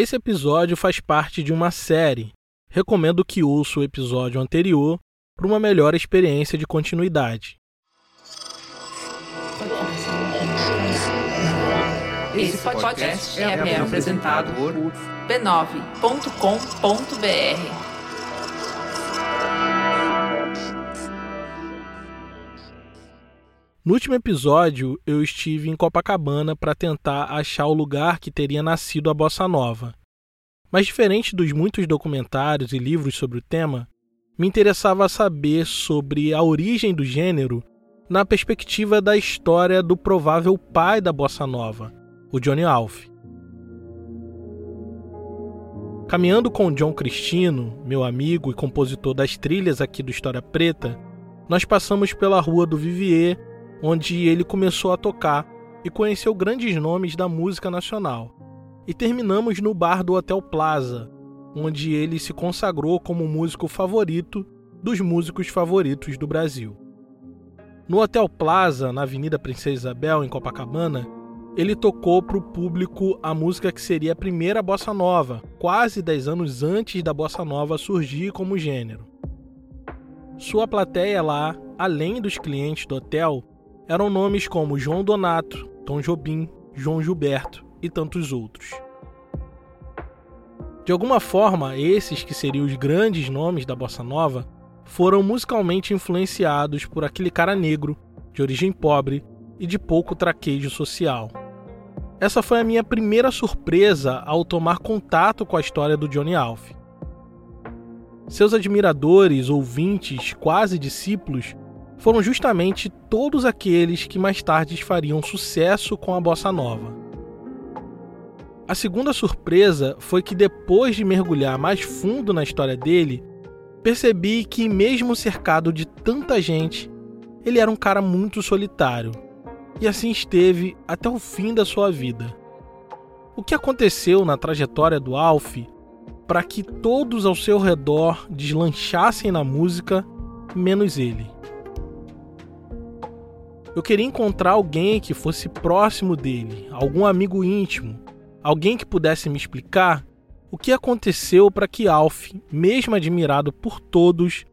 Esse episódio faz parte de uma série. Recomendo que ouça o episódio anterior para uma melhor experiência de continuidade. Esse podcast é apresentado por b9.com.br. No último episódio, eu estive em Copacabana para tentar achar o lugar que teria nascido a bossa nova. Mas diferente dos muitos documentários e livros sobre o tema, me interessava saber sobre a origem do gênero na perspectiva da história do provável pai da bossa nova, o Johnny Alf. Caminhando com o John Cristino, meu amigo e compositor das trilhas aqui do História Preta, nós passamos pela rua do Vivier onde ele começou a tocar e conheceu grandes nomes da música nacional. E terminamos no bar do Hotel Plaza, onde ele se consagrou como músico favorito dos músicos favoritos do Brasil. No Hotel Plaza, na Avenida Princesa Isabel, em Copacabana, ele tocou para o público a música que seria a primeira bossa nova, quase 10 anos antes da bossa nova surgir como gênero. Sua plateia lá, além dos clientes do hotel, eram nomes como João Donato, Tom Jobim, João Gilberto e tantos outros. De alguma forma, esses que seriam os grandes nomes da bossa nova foram musicalmente influenciados por aquele cara negro, de origem pobre e de pouco traquejo social. Essa foi a minha primeira surpresa ao tomar contato com a história do Johnny Alf. Seus admiradores, ouvintes, quase discípulos, foram justamente todos aqueles que mais tarde fariam sucesso com a bossa nova. A segunda surpresa foi que depois de mergulhar mais fundo na história dele, percebi que, mesmo cercado de tanta gente, ele era um cara muito solitário. E assim esteve até o fim da sua vida. O que aconteceu na trajetória do Alf para que todos ao seu redor deslanchassem na música, menos ele? Eu queria encontrar alguém que fosse próximo dele, algum amigo íntimo, alguém que pudesse me explicar o que aconteceu para que Alf, mesmo admirado por todos,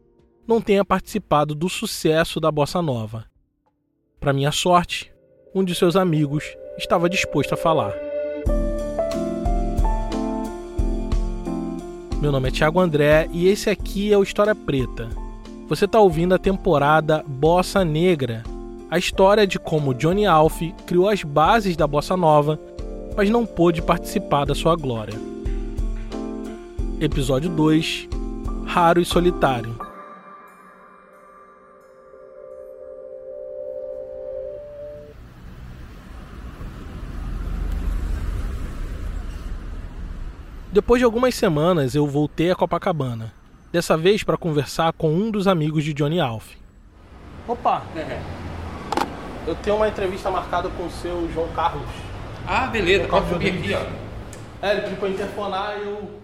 não tenha participado do sucesso da bossa nova. Para minha sorte, um de seus amigos estava disposto a falar. Meu nome é Thiago André e esse aqui é o História Preta. Você está ouvindo a temporada Bossa Negra, a história de como Johnny Alf criou as bases da bossa nova, mas não pôde participar da sua glória. Episódio 2 Raro e Solitário Depois de algumas semanas, eu voltei a Copacabana, dessa vez para conversar com um dos amigos de Johnny Alf. Opa! É. Eu tenho uma entrevista marcada com o seu João Carlos. Ah, beleza. Pode subir aqui, ó. É, ele pediu pra interfonar e eu...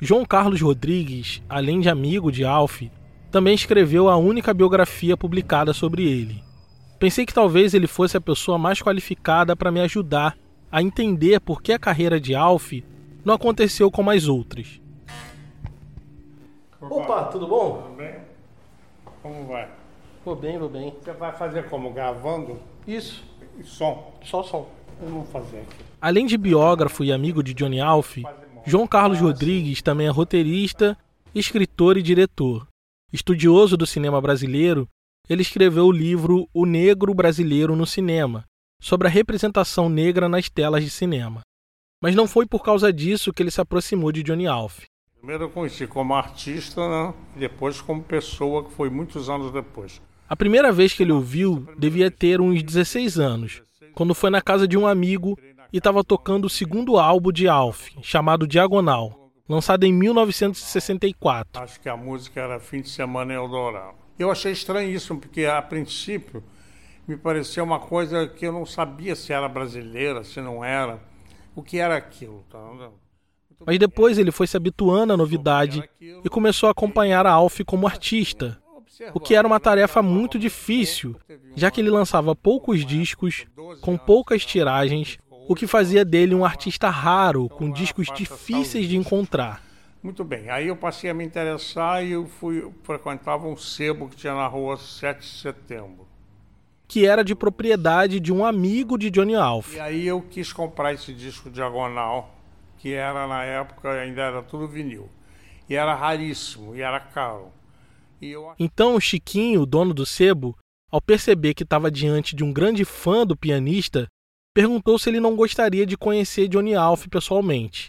João Carlos Rodrigues, além de amigo de Alf, também escreveu a única biografia publicada sobre ele. Pensei que talvez ele fosse a pessoa mais qualificada para me ajudar a entender por que a carreira de Alf não aconteceu como as outras. Opa, tudo bom? Tudo bem? Como vai? Vou bem, vou bem. Você vai fazer como? Gravando? Isso. E som? Só som. Eu vou fazer aqui. Além de biógrafo e amigo de Johnny Alf, João Carlos Rodrigues também é roteirista, escritor e diretor. Estudioso do cinema brasileiro, ele escreveu o livro O Negro Brasileiro no Cinema, sobre a representação negra nas telas de cinema. Mas não foi por causa disso que ele se aproximou de Johnny Alf. Primeiro eu conheci como artista, né? e depois como pessoa, que foi muitos anos depois. A primeira vez que ele ouviu devia ter uns 16 anos, quando foi na casa de um amigo e estava tocando o segundo álbum de Alf, chamado Diagonal, lançado em 1964. Acho que a música era Fim de Semana em Eldorado. Eu achei estranho isso, porque a princípio me parecia uma coisa que eu não sabia se era brasileira, se não era, o que era aquilo. Tá? Mas depois ele foi se habituando à novidade e começou a acompanhar a Alf como artista, o que era uma tarefa muito difícil, já que ele lançava poucos discos, com poucas tiragens, o que fazia dele um artista raro, com discos difíceis de encontrar. Muito bem, aí eu passei a me interessar e eu fui frequentava um sebo que tinha na rua 7 de setembro. Que era de propriedade de um amigo de Johnny Alf. E aí eu quis comprar esse disco diagonal, que era na época ainda era tudo vinil. E era raríssimo, e era caro. E eu... Então o Chiquinho, o dono do sebo, ao perceber que estava diante de um grande fã do pianista, perguntou se ele não gostaria de conhecer Johnny Alf pessoalmente.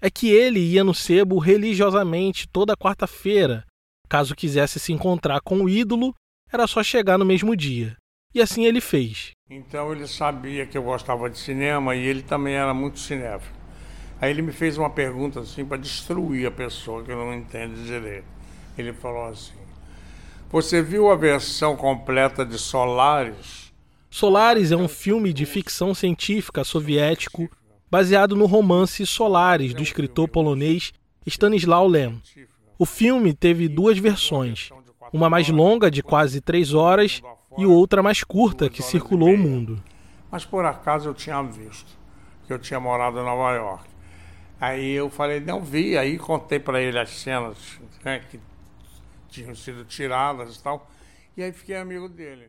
É que ele ia no sebo religiosamente toda quarta-feira. Caso quisesse se encontrar com o ídolo, era só chegar no mesmo dia. E assim ele fez. Então ele sabia que eu gostava de cinema e ele também era muito cinéfilo. Aí ele me fez uma pergunta assim para destruir a pessoa que não entende direito. Ele falou assim: Você viu a versão completa de Solares? Solaris é um filme de ficção científica soviético baseado no romance Solaris do escritor polonês Stanislaw Lem. O filme teve duas versões, uma mais longa de quase três horas e outra mais curta que circulou o mundo. Mas por acaso eu tinha visto, que eu tinha morado em Nova York. Aí eu falei, não vi, aí contei para ele as cenas né, que tinham sido tiradas e tal, e aí fiquei amigo dele.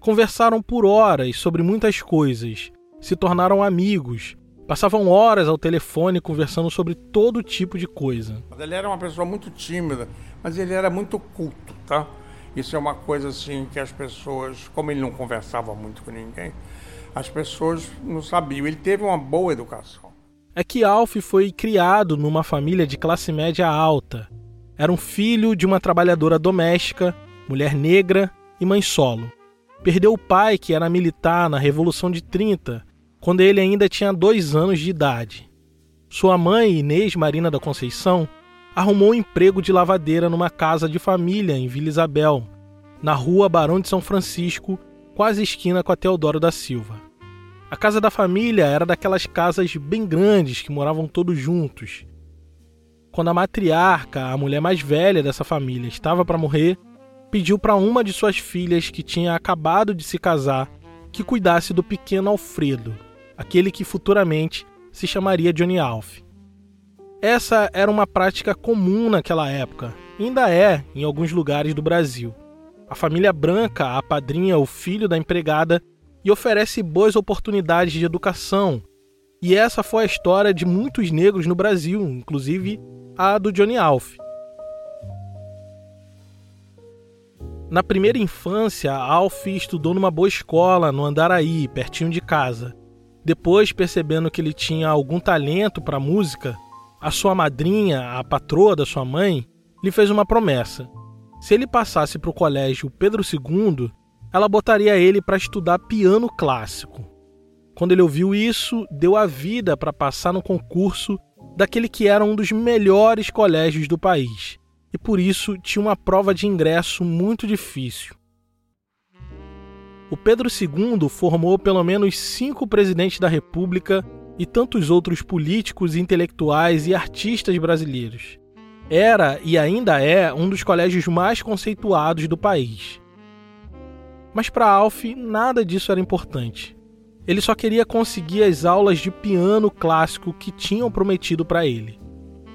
Conversaram por horas sobre muitas coisas, se tornaram amigos, passavam horas ao telefone conversando sobre todo tipo de coisa. Ele era uma pessoa muito tímida, mas ele era muito culto, tá? Isso é uma coisa assim que as pessoas, como ele não conversava muito com ninguém, as pessoas não sabiam. Ele teve uma boa educação. É que Alf foi criado numa família de classe média alta. Era um filho de uma trabalhadora doméstica, mulher negra e mãe solo. Perdeu o pai, que era militar na Revolução de 30, quando ele ainda tinha dois anos de idade. Sua mãe, Inês Marina da Conceição, arrumou um emprego de lavadeira numa casa de família em Vila Isabel, na rua Barão de São Francisco, quase esquina com a Teodoro da Silva. A casa da família era daquelas casas bem grandes que moravam todos juntos. Quando a matriarca, a mulher mais velha dessa família, estava para morrer, pediu para uma de suas filhas que tinha acabado de se casar que cuidasse do pequeno Alfredo, aquele que futuramente se chamaria Johnny Alf. Essa era uma prática comum naquela época, ainda é em alguns lugares do Brasil. A família branca apadrinha o filho da empregada e oferece boas oportunidades de educação. E essa foi a história de muitos negros no Brasil, inclusive a do Johnny Alf. Na primeira infância, Alf estudou numa boa escola no Andaraí, pertinho de casa. Depois, percebendo que ele tinha algum talento para música, a sua madrinha, a patroa da sua mãe, lhe fez uma promessa. Se ele passasse para o colégio Pedro II, ela botaria ele para estudar piano clássico. Quando ele ouviu isso, deu a vida para passar no concurso daquele que era um dos melhores colégios do país e por isso tinha uma prova de ingresso muito difícil. O Pedro II formou pelo menos cinco presidentes da República e tantos outros políticos, intelectuais e artistas brasileiros. Era e ainda é um dos colégios mais conceituados do país. Mas para Alf, nada disso era importante. Ele só queria conseguir as aulas de piano clássico que tinham prometido para ele.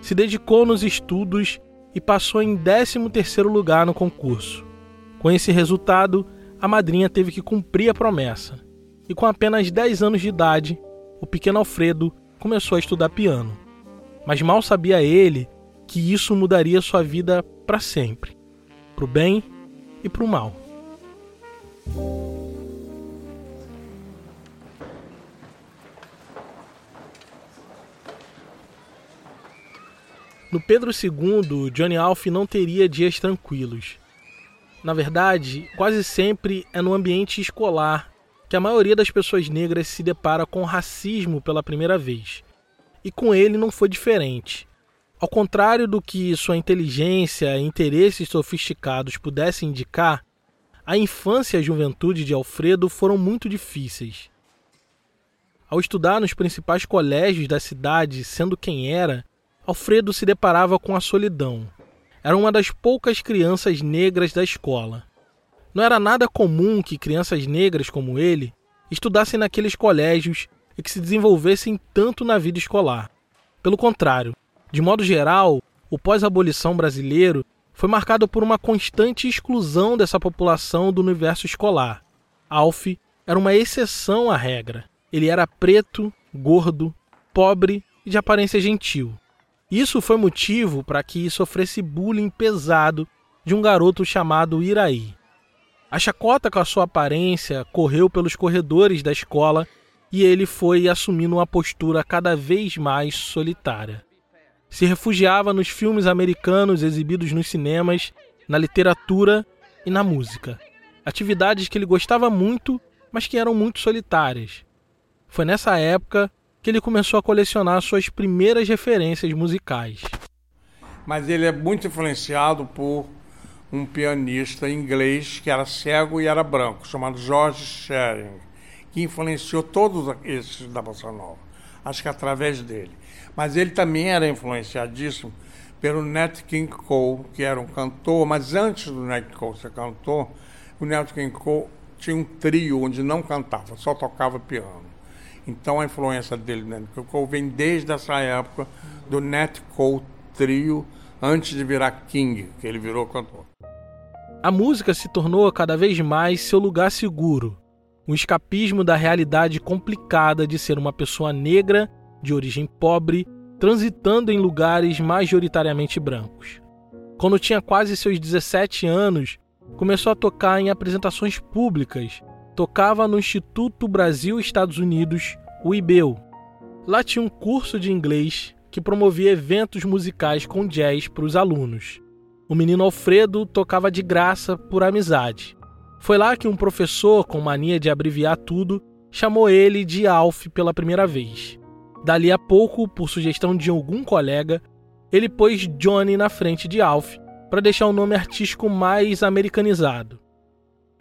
Se dedicou nos estudos e passou em 13º lugar no concurso. Com esse resultado, a madrinha teve que cumprir a promessa. E com apenas 10 anos de idade, o pequeno Alfredo começou a estudar piano. Mas mal sabia ele que isso mudaria sua vida para sempre, para o bem e para o mal. No Pedro II, Johnny Alf não teria dias tranquilos. Na verdade, quase sempre é no ambiente escolar que a maioria das pessoas negras se depara com racismo pela primeira vez. E com ele não foi diferente. Ao contrário do que sua inteligência e interesses sofisticados pudessem indicar, a infância e a juventude de Alfredo foram muito difíceis. Ao estudar nos principais colégios da cidade, sendo quem era, Alfredo se deparava com a solidão. era uma das poucas crianças negras da escola. Não era nada comum que crianças negras como ele estudassem naqueles colégios e que se desenvolvessem tanto na vida escolar. Pelo contrário, de modo geral, o pós-abolição brasileiro foi marcado por uma constante exclusão dessa população do universo escolar. Alf era uma exceção à regra. Ele era preto, gordo, pobre e de aparência gentil. Isso foi motivo para que sofresse bullying pesado de um garoto chamado Iraí. A chacota com a sua aparência correu pelos corredores da escola e ele foi assumindo uma postura cada vez mais solitária. Se refugiava nos filmes americanos exibidos nos cinemas, na literatura e na música. Atividades que ele gostava muito, mas que eram muito solitárias. Foi nessa época que ele começou a colecionar suas primeiras referências musicais. Mas ele é muito influenciado por um pianista inglês que era cego e era branco, chamado George Shearing, que influenciou todos esses da Bossa Nova. Acho que através dele. Mas ele também era influenciadíssimo pelo Nat King Cole, que era um cantor, mas antes do Nat Cole ser cantor, o Nat King Cole tinha um trio onde não cantava, só tocava piano. Então a influência dele, né, Nat King Cole, vem desde essa época do Nat Cole trio, antes de virar King, que ele virou cantor. A música se tornou cada vez mais seu lugar seguro, um escapismo da realidade complicada de ser uma pessoa negra, de origem pobre, transitando em lugares majoritariamente brancos. Quando tinha quase seus 17 anos, começou a tocar em apresentações públicas. Tocava no Instituto Brasil-Estados Unidos, o IBEU. Lá tinha um curso de inglês que promovia eventos musicais com jazz para os alunos o menino Alfredo tocava de graça por amizade. Foi lá que um professor, com mania de abreviar tudo, chamou ele de Alf pela primeira vez. Dali a pouco, por sugestão de algum colega, ele pôs Johnny na frente de Alf para deixar o nome artístico mais americanizado.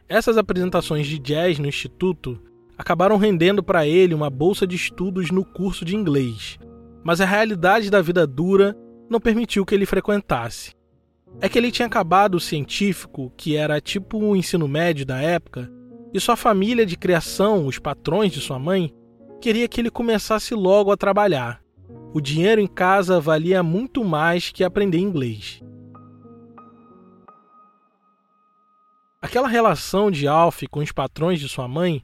Essas apresentações de jazz no instituto acabaram rendendo para ele uma bolsa de estudos no curso de inglês, mas a realidade da vida dura não permitiu que ele frequentasse é que ele tinha acabado o científico, que era tipo o ensino médio da época, e sua família de criação, os patrões de sua mãe, queria que ele começasse logo a trabalhar. O dinheiro em casa valia muito mais que aprender inglês. Aquela relação de Alf com os patrões de sua mãe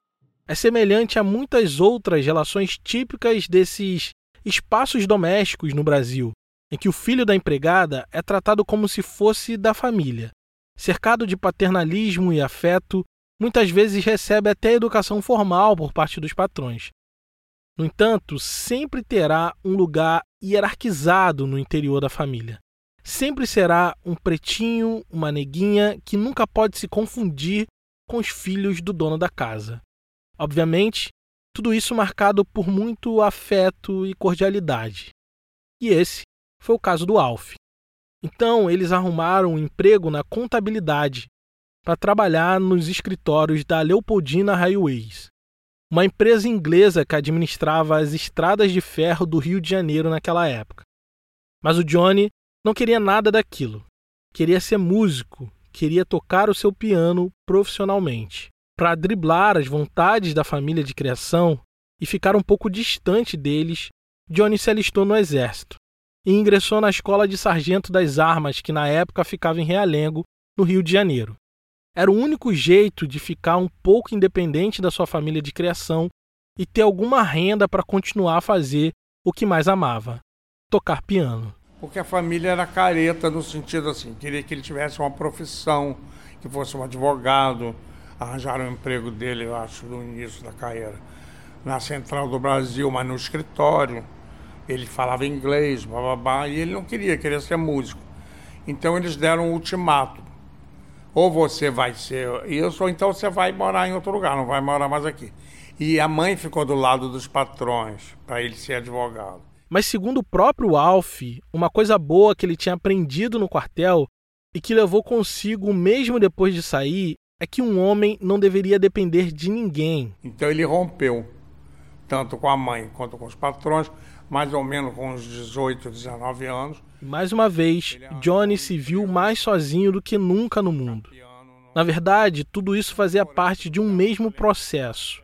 é semelhante a muitas outras relações típicas desses espaços domésticos no Brasil, em que o filho da empregada é tratado como se fosse da família. Cercado de paternalismo e afeto, muitas vezes recebe até educação formal por parte dos patrões. No entanto, sempre terá um lugar hierarquizado no interior da família. Sempre será um pretinho, uma neguinha que nunca pode se confundir com os filhos do dono da casa. Obviamente, tudo isso marcado por muito afeto e cordialidade. E esse foi o caso do Alf. Então, eles arrumaram um emprego na contabilidade para trabalhar nos escritórios da Leopoldina Highways, uma empresa inglesa que administrava as estradas de ferro do Rio de Janeiro naquela época. Mas o Johnny não queria nada daquilo. Queria ser músico, queria tocar o seu piano profissionalmente. Para driblar as vontades da família de criação e ficar um pouco distante deles, Johnny se alistou no exército e ingressou na Escola de Sargento das Armas, que na época ficava em Realengo, no Rio de Janeiro. Era o único jeito de ficar um pouco independente da sua família de criação e ter alguma renda para continuar a fazer o que mais amava: tocar piano. Porque a família era careta no sentido assim, queria que ele tivesse uma profissão, que fosse um advogado. Arranjaram o emprego dele, eu acho, no início da carreira, na Central do Brasil, mas no escritório ele falava inglês, bababá, e ele não queria, queria ser músico. Então eles deram um ultimato. Ou você vai ser isso, ou então você vai morar em outro lugar, não vai morar mais aqui. E a mãe ficou do lado dos patrões, para ele ser advogado. Mas segundo o próprio Alf, uma coisa boa que ele tinha aprendido no quartel e que levou consigo mesmo depois de sair é que um homem não deveria depender de ninguém. Então ele rompeu tanto com a mãe quanto com os patrões, mais ou menos com uns 18, 19 anos. Mais uma vez, Johnny se viu mais sozinho do que nunca no mundo. Na verdade, tudo isso fazia parte de um mesmo processo.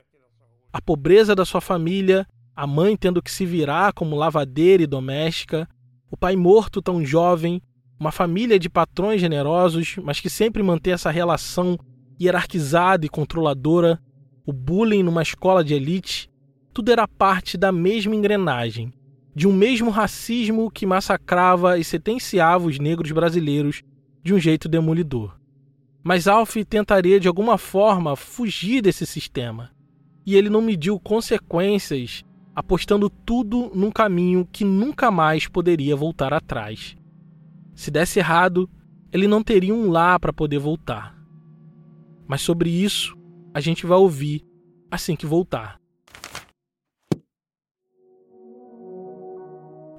A pobreza da sua família, a mãe tendo que se virar como lavadeira e doméstica, o pai morto tão jovem, uma família de patrões generosos, mas que sempre mantém essa relação hierarquizada e controladora, o bullying numa escola de elite, tudo era parte da mesma engrenagem, de um mesmo racismo que massacrava e sentenciava os negros brasileiros de um jeito demolidor. Mas Alf tentaria de alguma forma fugir desse sistema, e ele não mediu consequências, apostando tudo num caminho que nunca mais poderia voltar atrás. Se desse errado, ele não teria um lá para poder voltar. Mas sobre isso, a gente vai ouvir assim que voltar.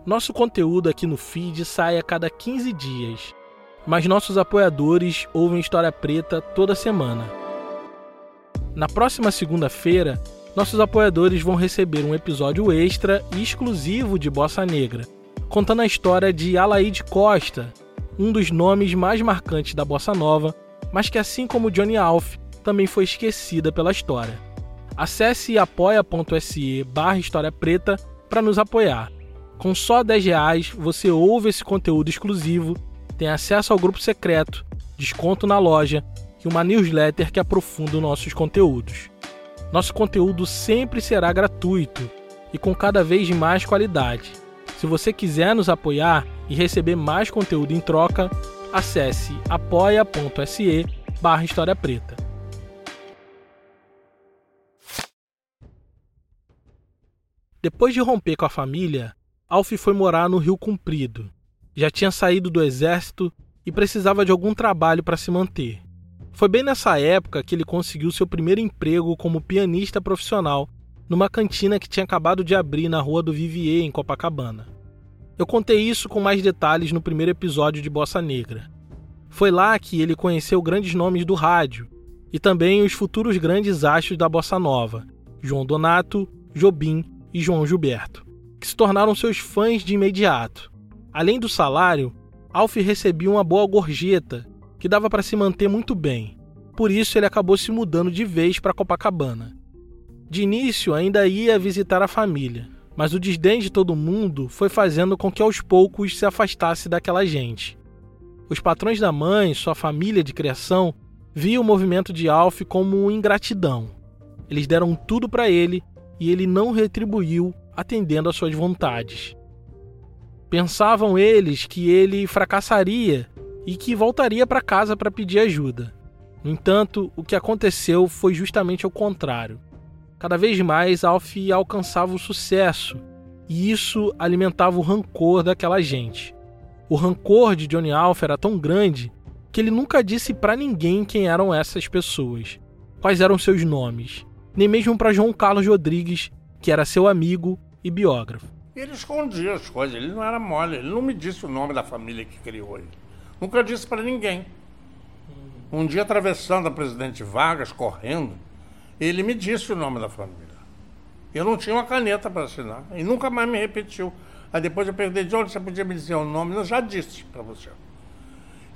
Nosso conteúdo aqui no feed sai a cada 15 dias, mas nossos apoiadores ouvem História Preta toda semana. Na próxima segunda-feira, nossos apoiadores vão receber um episódio extra e exclusivo de Bossa Negra, contando a história de Alaide Costa, um dos nomes mais marcantes da bossa nova, mas que assim como Johnny Alf, também foi esquecida pela história. Acesse apoia.se barra História Preta para nos apoiar. Com só 10 reais você ouve esse conteúdo exclusivo, tem acesso ao grupo secreto, desconto na loja e uma newsletter que aprofunda nossos conteúdos. Nosso conteúdo sempre será gratuito e com cada vez mais qualidade. Se você quiser nos apoiar e receber mais conteúdo em troca, acesse apoia.se barra História Preta. Depois de romper com a família, Alf foi morar no Rio Comprido. Já tinha saído do exército e precisava de algum trabalho para se manter. Foi bem nessa época que ele conseguiu seu primeiro emprego como pianista profissional numa cantina que tinha acabado de abrir na Rua do Vivier, em Copacabana. Eu contei isso com mais detalhes no primeiro episódio de Bossa Negra. Foi lá que ele conheceu grandes nomes do rádio e também os futuros grandes astros da bossa nova, João Donato, Jobim e João Gilberto, que se tornaram seus fãs de imediato. Além do salário, Alf recebia uma boa gorjeta que dava para se manter muito bem. Por isso ele acabou se mudando de vez para Copacabana. De início ainda ia visitar a família, mas o desdém de todo mundo foi fazendo com que aos poucos se afastasse daquela gente. Os patrões da mãe, sua família de criação, viam o movimento de Alf como ingratidão. Eles deram tudo para ele e ele não retribuiu atendendo às suas vontades. Pensavam eles que ele fracassaria e que voltaria para casa para pedir ajuda. No entanto, o que aconteceu foi justamente o contrário. Cada vez mais Alf alcançava o sucesso, e isso alimentava o rancor daquela gente. O rancor de Johnny Alf era tão grande que ele nunca disse para ninguém quem eram essas pessoas, quais eram seus nomes, nem mesmo para João Carlos Rodrigues, que era seu amigo e biógrafo. Ele escondia as coisas, ele não era mole, ele não me disse o nome da família que criou ele. Nunca disse para ninguém. Um dia atravessando a Presidente Vargas, correndo, ele me disse o nome da família. Eu não tinha uma caneta para assinar e nunca mais me repetiu. Aí depois eu perguntei, de onde você podia me dizer o nome? Eu já disse para você.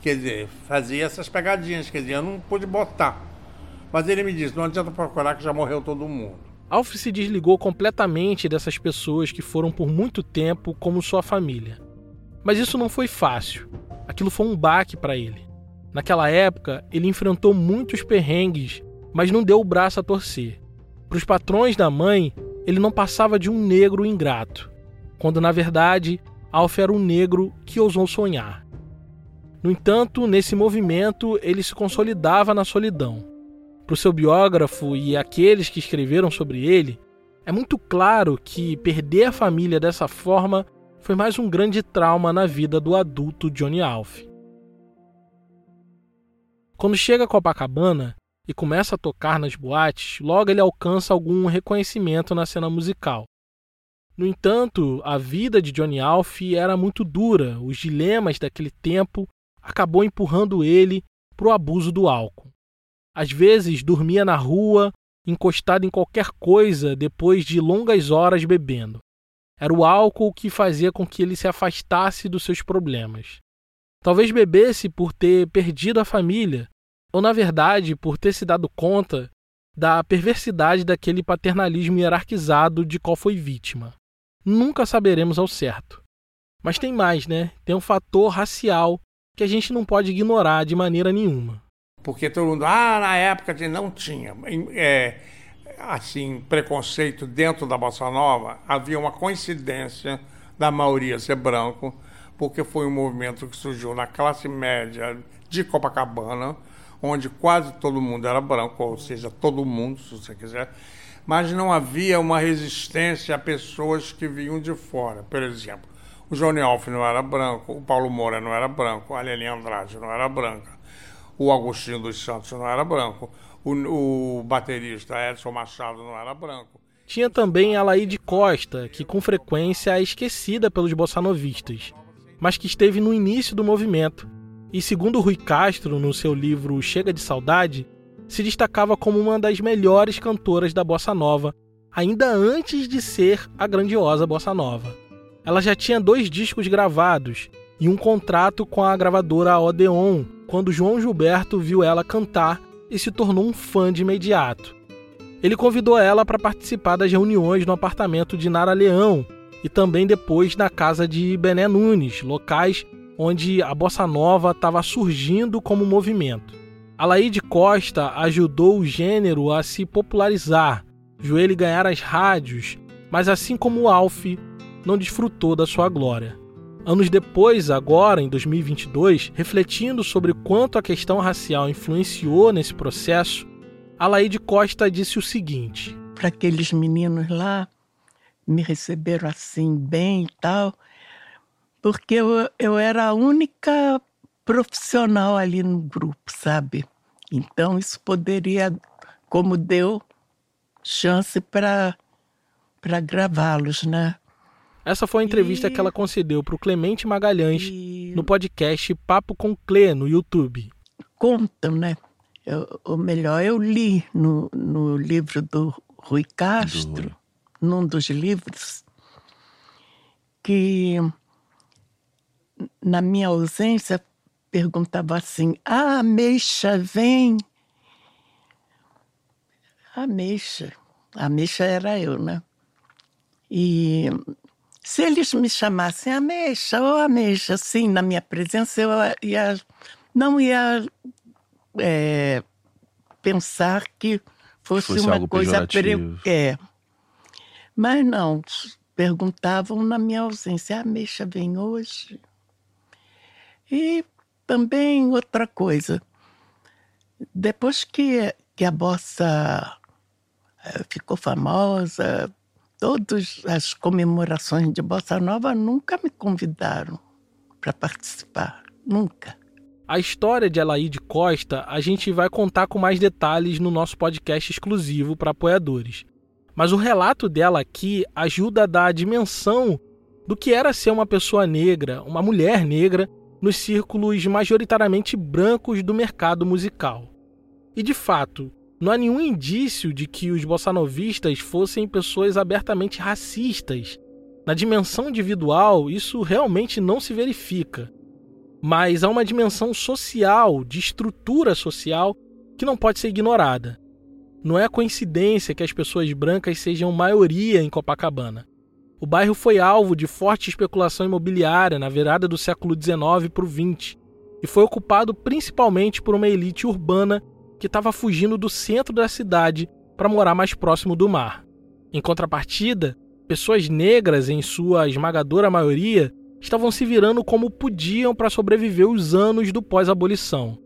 Quer dizer, fazia essas pegadinhas, quer dizer, eu não pude botar. Mas ele me disse, não adianta procurar que já morreu todo mundo. Alf se desligou completamente dessas pessoas que foram por muito tempo como sua família. Mas isso não foi fácil. Aquilo foi um baque para ele. Naquela época, ele enfrentou muitos perrengues mas não deu o braço a torcer. Para os patrões da mãe, ele não passava de um negro ingrato, quando na verdade Alf era um negro que ousou sonhar. No entanto, nesse movimento, ele se consolidava na solidão. Para o seu biógrafo e aqueles que escreveram sobre ele, é muito claro que perder a família dessa forma foi mais um grande trauma na vida do adulto Johnny Alf. Quando chega a Copacabana, e começa a tocar nas boates, logo ele alcança algum reconhecimento na cena musical. No entanto, a vida de Johnny Alf era muito dura, os dilemas daquele tempo acabou empurrando ele para o abuso do álcool. Às vezes dormia na rua encostado em qualquer coisa depois de longas horas bebendo. Era o álcool que fazia com que ele se afastasse dos seus problemas. Talvez bebesse por ter perdido a família, ou na verdade por ter se dado conta da perversidade daquele paternalismo hierarquizado de qual foi vítima. Nunca saberemos ao certo. Mas tem mais, né? Tem um fator racial que a gente não pode ignorar de maneira nenhuma. Porque todo mundo, ah, na época não tinha. É, assim, preconceito dentro da Bossa Nova, havia uma coincidência da maioria ser branco, porque foi um movimento que surgiu na classe média de Copacabana, onde quase todo mundo era branco, ou seja, todo mundo, se você quiser, mas não havia uma resistência a pessoas que vinham de fora. Por exemplo, o Johnny Alf não era branco, o Paulo Moura não era branco, a Leni Andrade não era branca, o Agostinho dos Santos não era branco, o, o baterista Edson Machado não era branco. Tinha também a Laíde Costa, que com frequência é esquecida pelos bossanovistas, mas que esteve no início do movimento. E segundo Rui Castro, no seu livro Chega de Saudade, se destacava como uma das melhores cantoras da bossa nova, ainda antes de ser a grandiosa bossa nova. Ela já tinha dois discos gravados e um contrato com a gravadora Odeon, quando João Gilberto viu ela cantar e se tornou um fã de imediato. Ele convidou ela para participar das reuniões no apartamento de Nara Leão e também depois na casa de Bené Nunes, locais onde a bossa nova estava surgindo como movimento. Alaide Costa ajudou o gênero a se popularizar, ele ganhar as rádios, mas assim como o Alf, não desfrutou da sua glória. Anos depois, agora em 2022, refletindo sobre quanto a questão racial influenciou nesse processo, Alaide Costa disse o seguinte: Para aqueles meninos lá, me receberam assim bem e tal, porque eu, eu era a única profissional ali no grupo, sabe? Então isso poderia, como deu chance para gravá-los, né? Essa foi a entrevista e... que ela concedeu para o Clemente Magalhães e... no podcast Papo com Clê no YouTube. Contam, né? Eu, ou melhor, eu li no, no livro do Rui Castro, do... num dos livros, que na minha ausência perguntava assim: Ah, ameixa vem. Ameixa. Ameixa era eu, né? E se eles me chamassem Ameixa ou Ameixa, assim, na minha presença, eu ia, não ia é, pensar que fosse, fosse uma coisa. Pre... É. Mas não, perguntavam na minha ausência: a Ameixa vem hoje? E também outra coisa. Depois que, que a bossa eh, ficou famosa, todas as comemorações de Bossa Nova nunca me convidaram para participar, nunca. A história de Elaide Costa a gente vai contar com mais detalhes no nosso podcast exclusivo para apoiadores. Mas o relato dela aqui ajuda a dar a dimensão do que era ser uma pessoa negra, uma mulher negra, nos círculos majoritariamente brancos do mercado musical. E de fato, não há nenhum indício de que os bossanovistas fossem pessoas abertamente racistas. Na dimensão individual, isso realmente não se verifica. Mas há uma dimensão social, de estrutura social, que não pode ser ignorada. Não é coincidência que as pessoas brancas sejam maioria em Copacabana. O bairro foi alvo de forte especulação imobiliária na virada do século XIX para o XX e foi ocupado principalmente por uma elite urbana que estava fugindo do centro da cidade para morar mais próximo do mar. Em contrapartida, pessoas negras, em sua esmagadora maioria, estavam se virando como podiam para sobreviver os anos do pós-abolição,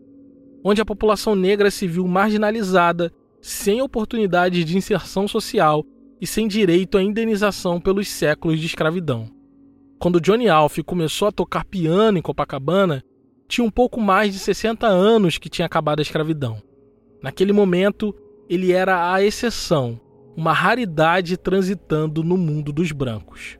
onde a população negra se viu marginalizada, sem oportunidades de inserção social e sem direito à indenização pelos séculos de escravidão. Quando Johnny Alf começou a tocar piano em Copacabana, tinha um pouco mais de 60 anos que tinha acabado a escravidão. Naquele momento, ele era a exceção, uma raridade transitando no mundo dos brancos.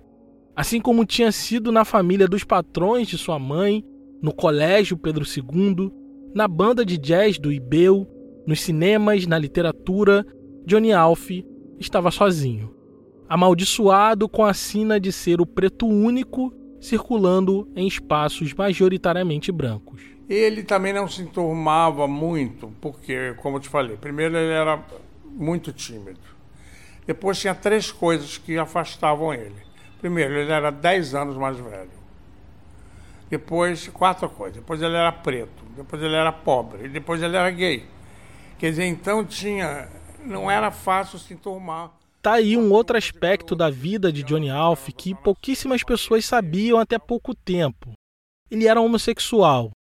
Assim como tinha sido na família dos patrões de sua mãe, no colégio Pedro II, na banda de jazz do Ibeu, nos cinemas, na literatura Johnny Alf estava sozinho, amaldiçoado com a sina de ser o preto único circulando em espaços majoritariamente brancos. Ele também não se enturmava muito, porque, como eu te falei, primeiro ele era muito tímido. Depois tinha três coisas que afastavam ele. Primeiro, ele era 10 anos mais velho. Depois, quatro coisas. Depois ele era preto, depois ele era pobre, e depois ele era gay. Quer dizer, então tinha. Não era fácil se enturmar. Tá aí um outro aspecto da vida de Johnny Alf que pouquíssimas pessoas sabiam até pouco tempo. Ele era homossexual.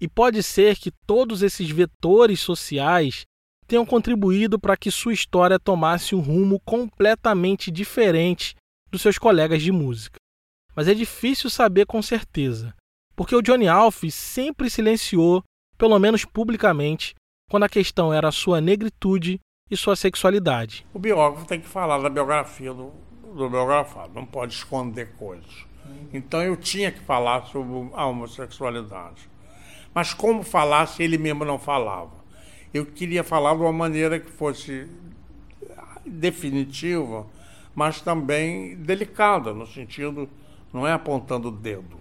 E pode ser que todos esses vetores sociais tenham contribuído para que sua história tomasse um rumo completamente diferente dos seus colegas de música. Mas é difícil saber com certeza, porque o Johnny Alf sempre silenciou, pelo menos publicamente, quando a questão era sua negritude e sua sexualidade. O biógrafo tem que falar da biografia do, do biografado, não pode esconder coisas. Então eu tinha que falar sobre a homossexualidade. Mas como falar se ele mesmo não falava? Eu queria falar de uma maneira que fosse definitiva, mas também delicada, no sentido, não é apontando o dedo.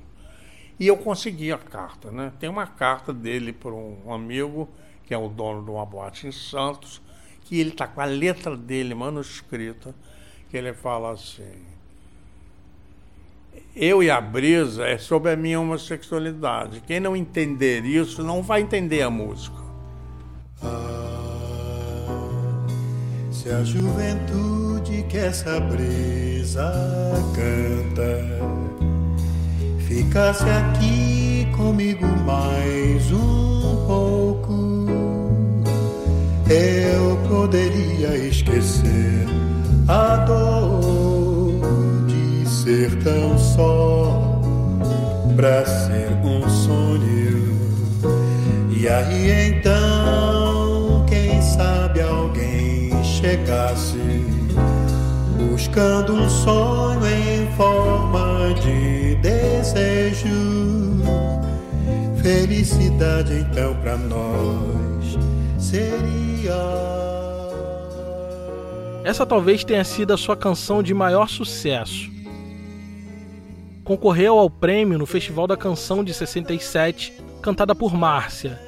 E eu consegui a carta, né? Tem uma carta dele para um amigo, que é o dono de uma boate em Santos, que ele está com a letra dele manuscrita, que ele fala assim: Eu e a brisa é sobre a minha homossexualidade. Quem não entender isso não vai entender a música. Ah, se a juventude que essa brisa canta ficasse aqui comigo mais um pra ser um sonho. E aí então, quem sabe alguém chegasse buscando um sonho em forma de desejo. Felicidade então pra nós seria. Essa talvez tenha sido a sua canção de maior sucesso. Concorreu ao prêmio no Festival da Canção de 67, cantada por Márcia,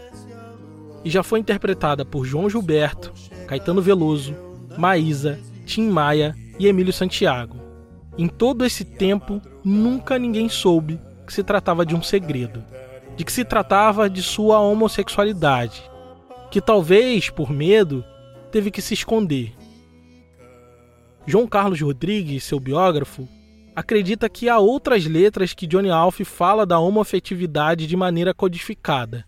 e já foi interpretada por João Gilberto, Caetano Veloso, Maísa, Tim Maia e Emílio Santiago. Em todo esse tempo, nunca ninguém soube que se tratava de um segredo, de que se tratava de sua homossexualidade, que talvez, por medo, teve que se esconder. João Carlos Rodrigues, seu biógrafo, acredita que há outras letras que Johnny Alf fala da homoafetividade de maneira codificada.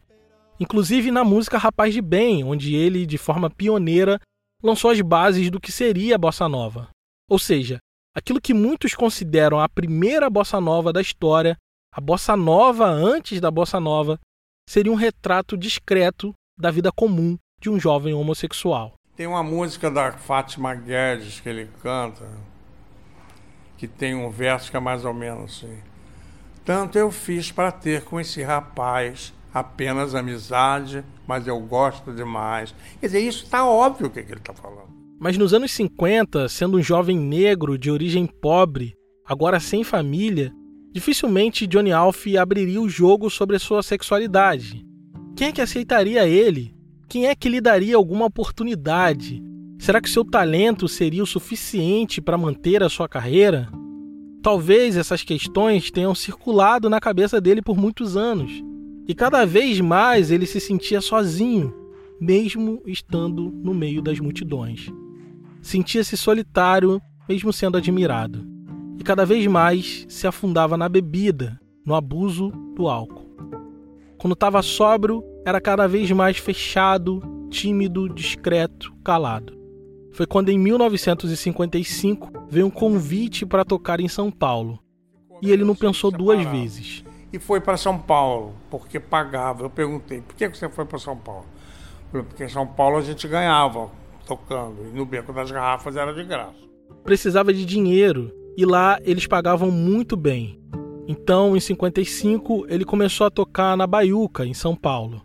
Inclusive na música Rapaz de Bem, onde ele, de forma pioneira, lançou as bases do que seria a bossa nova. Ou seja, aquilo que muitos consideram a primeira bossa nova da história, a bossa nova antes da bossa nova, seria um retrato discreto da vida comum de um jovem homossexual. Tem uma música da Fátima Guedes que ele canta, que tem um verso que é mais ou menos assim. Tanto eu fiz para ter com esse rapaz apenas amizade, mas eu gosto demais. Quer dizer, isso está óbvio o que, que ele está falando. Mas nos anos 50, sendo um jovem negro de origem pobre, agora sem família, dificilmente Johnny Alf abriria o jogo sobre sua sexualidade. Quem é que aceitaria ele? Quem é que lhe daria alguma oportunidade? Será que seu talento seria o suficiente para manter a sua carreira? Talvez essas questões tenham circulado na cabeça dele por muitos anos. E cada vez mais ele se sentia sozinho, mesmo estando no meio das multidões. Sentia-se solitário, mesmo sendo admirado. E cada vez mais se afundava na bebida, no abuso do álcool. Quando estava sóbrio, era cada vez mais fechado, tímido, discreto, calado. Foi quando em 1955 veio um convite para tocar em São Paulo. E ele não pensou duas vezes. E foi para São Paulo, porque pagava. Eu perguntei, por que você foi para São Paulo? Porque em São Paulo a gente ganhava tocando, e no Beco das Garrafas era de graça. Precisava de dinheiro, e lá eles pagavam muito bem. Então, em 55, ele começou a tocar na Baiuca, em São Paulo.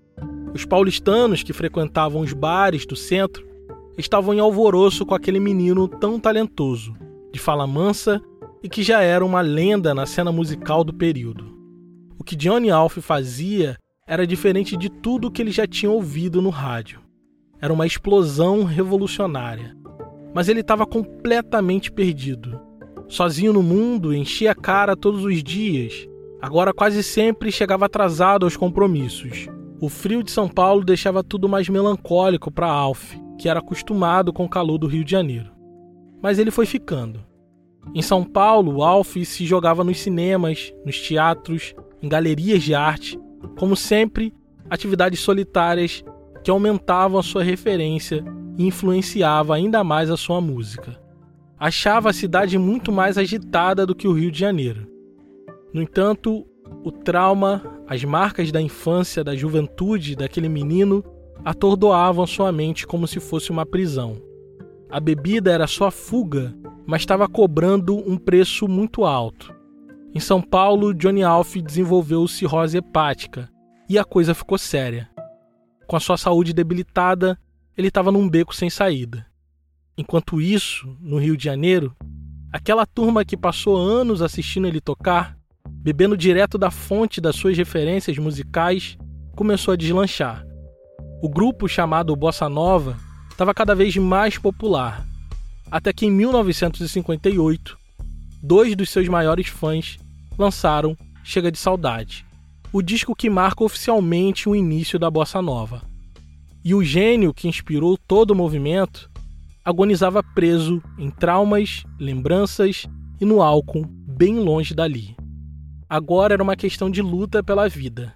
Os paulistanos que frequentavam os bares do centro estavam em alvoroço com aquele menino tão talentoso, de fala mansa e que já era uma lenda na cena musical do período. O que Johnny Alf fazia era diferente de tudo que ele já tinha ouvido no rádio. Era uma explosão revolucionária. Mas ele estava completamente perdido. Sozinho no mundo, enchia a cara todos os dias. Agora quase sempre chegava atrasado aos compromissos. O frio de São Paulo deixava tudo mais melancólico para Alf, que era acostumado com o calor do Rio de Janeiro. Mas ele foi ficando. Em São Paulo, Alf se jogava nos cinemas, nos teatros, em galerias de arte, como sempre, atividades solitárias que aumentavam a sua referência e influenciava ainda mais a sua música. Achava a cidade muito mais agitada do que o Rio de Janeiro. No entanto, o trauma, as marcas da infância, da juventude daquele menino atordoavam sua mente como se fosse uma prisão. A bebida era sua fuga, mas estava cobrando um preço muito alto. Em São Paulo, Johnny Alf desenvolveu cirrose hepática e a coisa ficou séria. Com a sua saúde debilitada, ele estava num beco sem saída. Enquanto isso, no Rio de Janeiro, aquela turma que passou anos assistindo ele tocar, bebendo direto da fonte das suas referências musicais, começou a deslanchar. O grupo chamado Bossa Nova estava cada vez mais popular, até que em 1958, dois dos seus maiores fãs lançaram Chega de Saudade, o disco que marca oficialmente o início da bossa nova. E o gênio que inspirou todo o movimento agonizava preso em traumas, lembranças e no álcool, bem longe dali. Agora era uma questão de luta pela vida,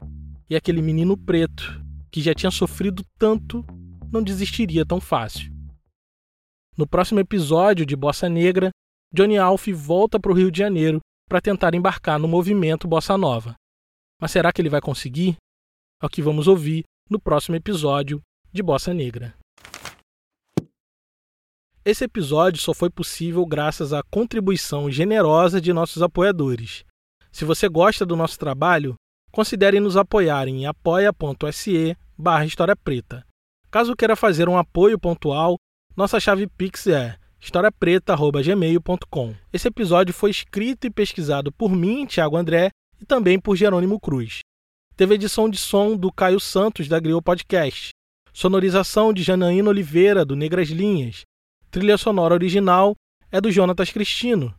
e aquele menino preto que já tinha sofrido tanto, não desistiria tão fácil. No próximo episódio de Bossa Negra, Johnny Alf volta para o Rio de Janeiro para tentar embarcar no movimento Bossa Nova. Mas será que ele vai conseguir? É o que vamos ouvir no próximo episódio de Bossa Negra. Esse episódio só foi possível graças à contribuição generosa de nossos apoiadores. Se você gosta do nosso trabalho, considere nos apoiar em apoia.se barra História Preta. Caso queira fazer um apoio pontual, nossa chave Pix é historiapreta.gmail.com. Esse episódio foi escrito e pesquisado por mim, Thiago André, e também por Jerônimo Cruz. Teve edição de som do Caio Santos, da Griot Podcast. Sonorização de Janaína Oliveira, do Negras Linhas. Trilha sonora original é do Jonatas Cristino.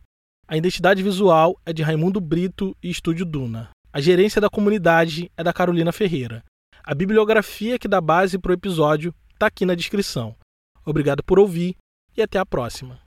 A identidade visual é de Raimundo Brito e Estúdio Duna. A gerência da comunidade é da Carolina Ferreira. A bibliografia que dá base para o episódio está aqui na descrição. Obrigado por ouvir e até a próxima.